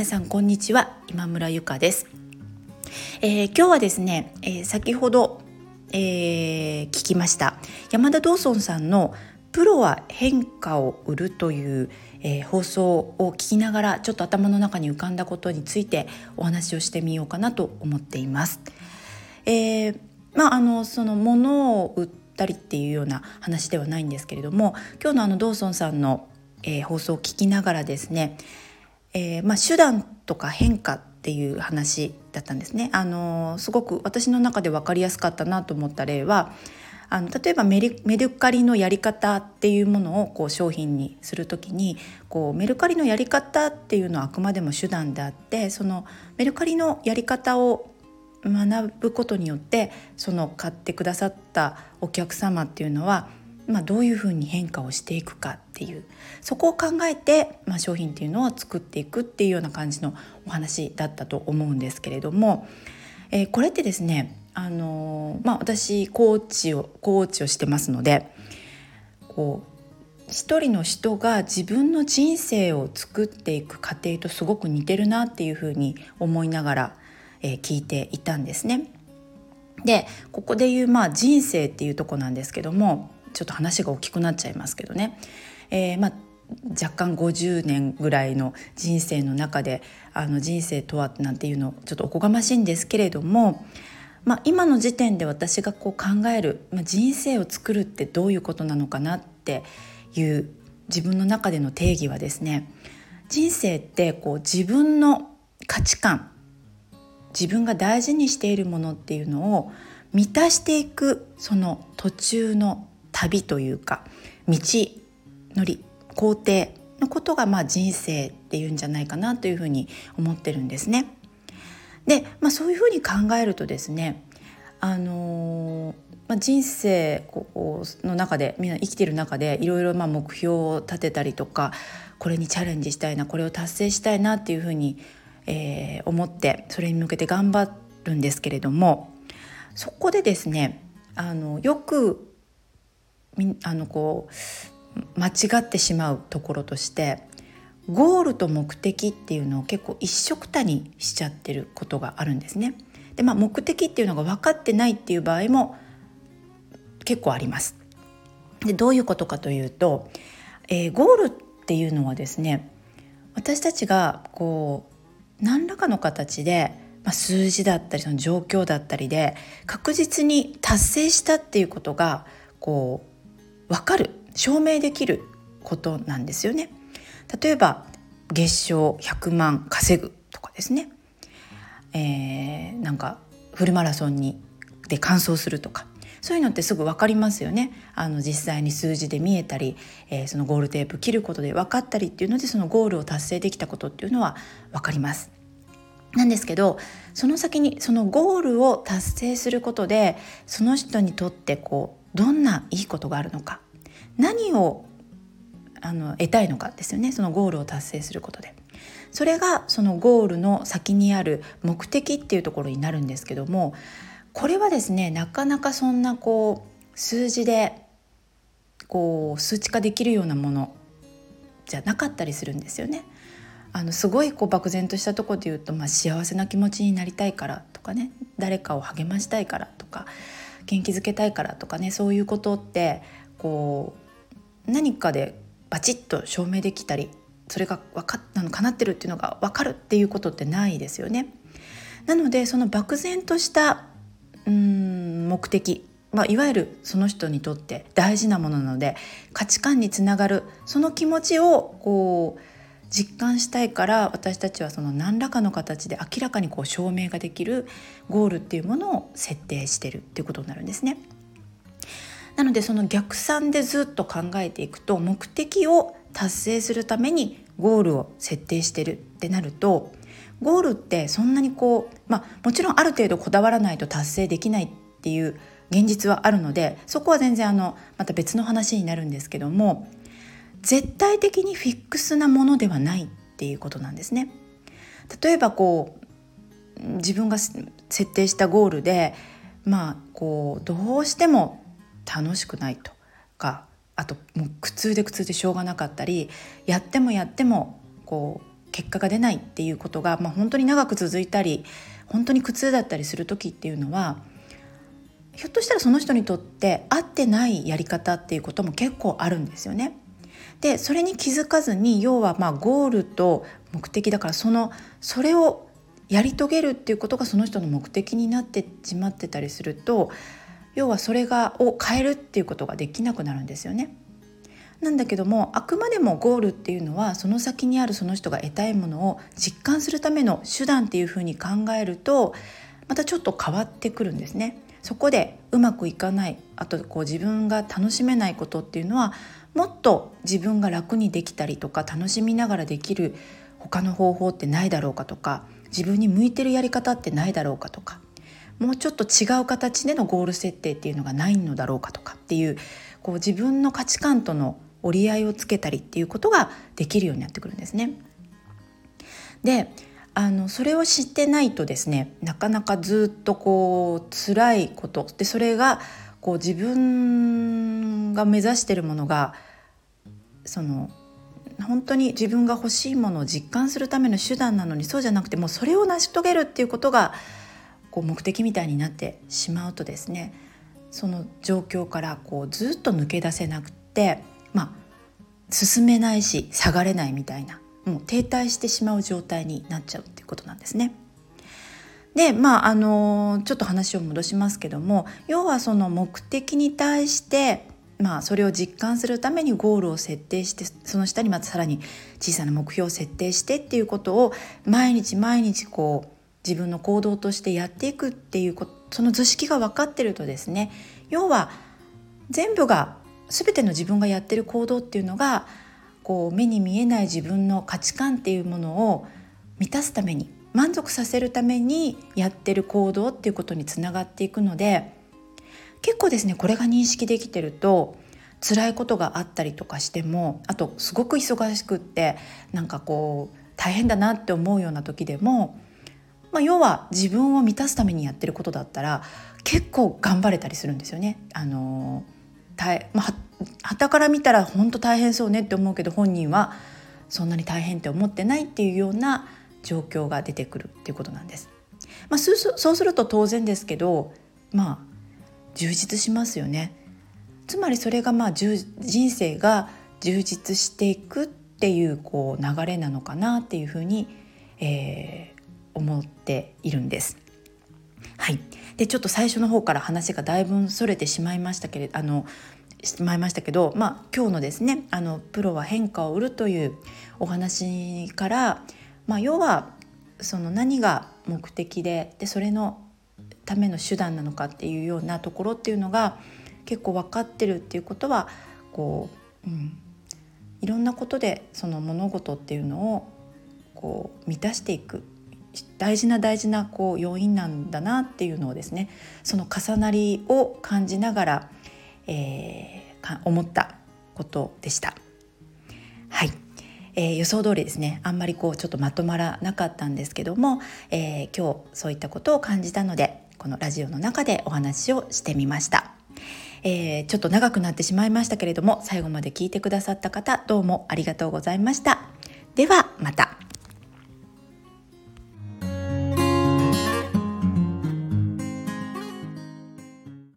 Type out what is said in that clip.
皆さんこんにちは。今村ゆかです、えー、今日はですね、えー、先ほど、えー、聞きました。山田道尊さんのプロは変化を売るという、えー、放送を聞きながらちょっと頭の中に浮かんだことについてお話をしてみようかなと思っています。えー、まああのその物を売ったりっていうような話ではないんですけれども今日のあのドーソンさんの、えー、放送を聞きながらですね、えー、まあ、手段とか変化っていう話だったんですね。あのすごく私の中で分かりやすかったなと思った例はあの例えばメリメルカリのやり方っていうものをこう商品にする時にこうメルカリのやり方っていうのはあくまでも手段であってそのメルカリのやり方を学ぶことによってその買ってくださったお客様っていうのは、まあ、どういうふうに変化をしていくかっていうそこを考えて、まあ、商品っていうのを作っていくっていうような感じのお話だったと思うんですけれども、えー、これってですねあのまあ、私コーチをコーチをしてますのでこう一人の人が自分の人生を作っていく過程とすごく似てるなっていうふうに思いながら、えー、聞いていたんですね。でここで言う、まあ、人生っていうとこなんですけどもちょっと話が大きくなっちゃいますけどね、えー、まあ、若干50年ぐらいの人生の中であの人生とはなんていうのちょっとおこがましいんですけれどもまあ、今の時点で私がこう考える、まあ、人生を作るってどういうことなのかなっていう自分の中での定義はですね人生ってこう自分の価値観自分が大事にしているものっていうのを満たしていくその途中の旅というか道のり工程のことがまあ人生っていうんじゃないかなというふうに思ってるんですね。で、まあ、そういうふうに考えるとですねあのー、まあ、人生の中でみんな生きてる中でいろいろま目標を立てたりとかこれにチャレンジしたいなこれを達成したいなっていうふうに、えー、思ってそれに向けて頑張るんですけれどもそこでですねあのよくあのこう間違ってしまうところとしてゴールと目的っていうのを結構一緒くたにしちゃってることがあるんですね。でまあ、目的っていうのが分かってないっていう場合も結構あります。でどういうことかというと、えー、ゴールっていうのはですね私たちがこう何らかの形で、まあ、数字だったりその状況だったりで確実に達成したっていうことがこう分かる証明できることなんですよね。例えば月賞100万稼ぐとかですね、えー、なんかフルマラソンにで完走するとかそういうのってすぐ分かりますよねあの実際に数字で見えたり、えー、そのゴールテープ切ることで分かったりっていうのでそのゴールを達成できたことっていうのは分かります。なんですけどその先にそのゴールを達成することでその人にとってこうどんないいことがあるのか何をあの得たいのかですよねそのゴールを達成することで。それがそのゴールの先にある目的っていうところになるんですけどもこれはですねなかなかそんなこう数字でこう数値化できるようなものじゃなかったりするんですよね。あのすごいこう漠然としたとこで言うと、まあ、幸せな気持ちになりたいからとかね誰かを励ましたいからとか元気づけたいからとかねそういうことってこう何かでバチッと証明できたりそれが分かったのかなってるっていうのが分かるっていうことってないですよね。なのでその漠然としたうん目的、まあ、いわゆるその人にとって大事なものなので価値観につながるその気持ちをこう実感したいから私たちはその何らかの形で明らかにこう証明ができるゴールっていうものを設定してるっていうことになるんですね。なのでその逆算でずっと考えていくと目的を達成するためにゴールを設定してるってなるとゴールってそんなにこうまあもちろんある程度こだわらないと達成できないっていう現実はあるのでそこは全然あのまた別の話になるんですけども絶対的にフィックスなものではないっていうことなんですね。例えばこう自分が設定したゴールでまあこうどうしても楽しくないとかあともう苦痛で苦痛でしょうがなかったりやってもやってもこう結果が出ないっていうことが、まあ、本当に長く続いたり本当に苦痛だったりする時っていうのはひょっとしたらその人にとって合ってないやり方っていうことも結構あるんですよね。でそれに気づかずに要はまあゴールと目的だからそのそれをやり遂げるっていうことがその人の目的になってしまってたりすると要はそれがを変えるっていうことができなくなるんですよね。なんだけどもあくまでもゴールっていうのはその先にあるその人が得たいものを実感するための手段っていうふうに考えるとまたちょっと変わってくるんですね。そこでうまくいかないあとこう自分が楽しめないことっていうのはもっと自分が楽にできたりとか楽しみながらできる他の方法ってないだろうかとか自分に向いてるやり方ってないだろうかとかもうちょっと違う形でのゴール設定っていうのがないのだろうかとかっていうこう自分の価値観との折り合いをつけたりっていうことができるようになってくるんですね。であのそれを知ってないとですねなかなかずっとこう辛いことでそれがこう自分が目指してるものがその本当に自分が欲しいものを実感するための手段なのにそうじゃなくてもうそれを成し遂げるっていうことがこう目的みたいになってしまうとですねその状況からこうずっと抜け出せなくってまあ進めないし下がれないみたいなもう停滞してしまう状態になっちゃうっていうことなんですね。でまああのちょっと話を戻しますけども要はその目的に対してまあ、それを実感するためにゴールを設定してその下にまたさらに小さな目標を設定してっていうことを毎日毎日こう自分の行動としてやっていくっていうその図式が分かってるとですね要は全部が全ての自分がやってる行動っていうのがこう目に見えない自分の価値観っていうものを満たすために満足させるためにやってる行動っていうことにつながっていくので結構ですねこれが認識できてると辛いことがあったりとかしてもあとすごく忙しくってなんかこう大変だなって思うような時でも、まあ、要は自分を満たすためにやってることだったら結構頑張れたりするんですよね。あのたまあ、たから見たら本当大変そうねって思うけど本人はそんなに大変って思ってないっていうような状況が出てくるっていうことなんです。まあ、そうすると当然ですけどまあ充実しますよね。つまりそれがまあ人生が充実していくっていうこう流れなのかなっていうふうに、えー、思っているんです。はい、でちょっと最初の方から話がだいぶそれてしまいましたけれどあのしまいましたけど、まあ、今日のですねあのプロは変化を売るというお話から、まあ、要はその何が目的ででそれのための手段なのかっていうようなところっていうのが結構分かってるっていうことはこう、うん、いろんなことでその物事っていうのをこう満たしていく。大事な大事なこう要因なんだなっていうのをですねその重なりを感じながら、えー、思ったことでした。はい、えー、予想通りですねあんまりこうちょっとまとまらなかったんですけども、えー、今日そういったことを感じたのでこのラジオの中でお話をしてみました。えー、ちょっと長くなってしまいましたけれども最後まで聞いてくださった方どうもありがとうございました。ではまた。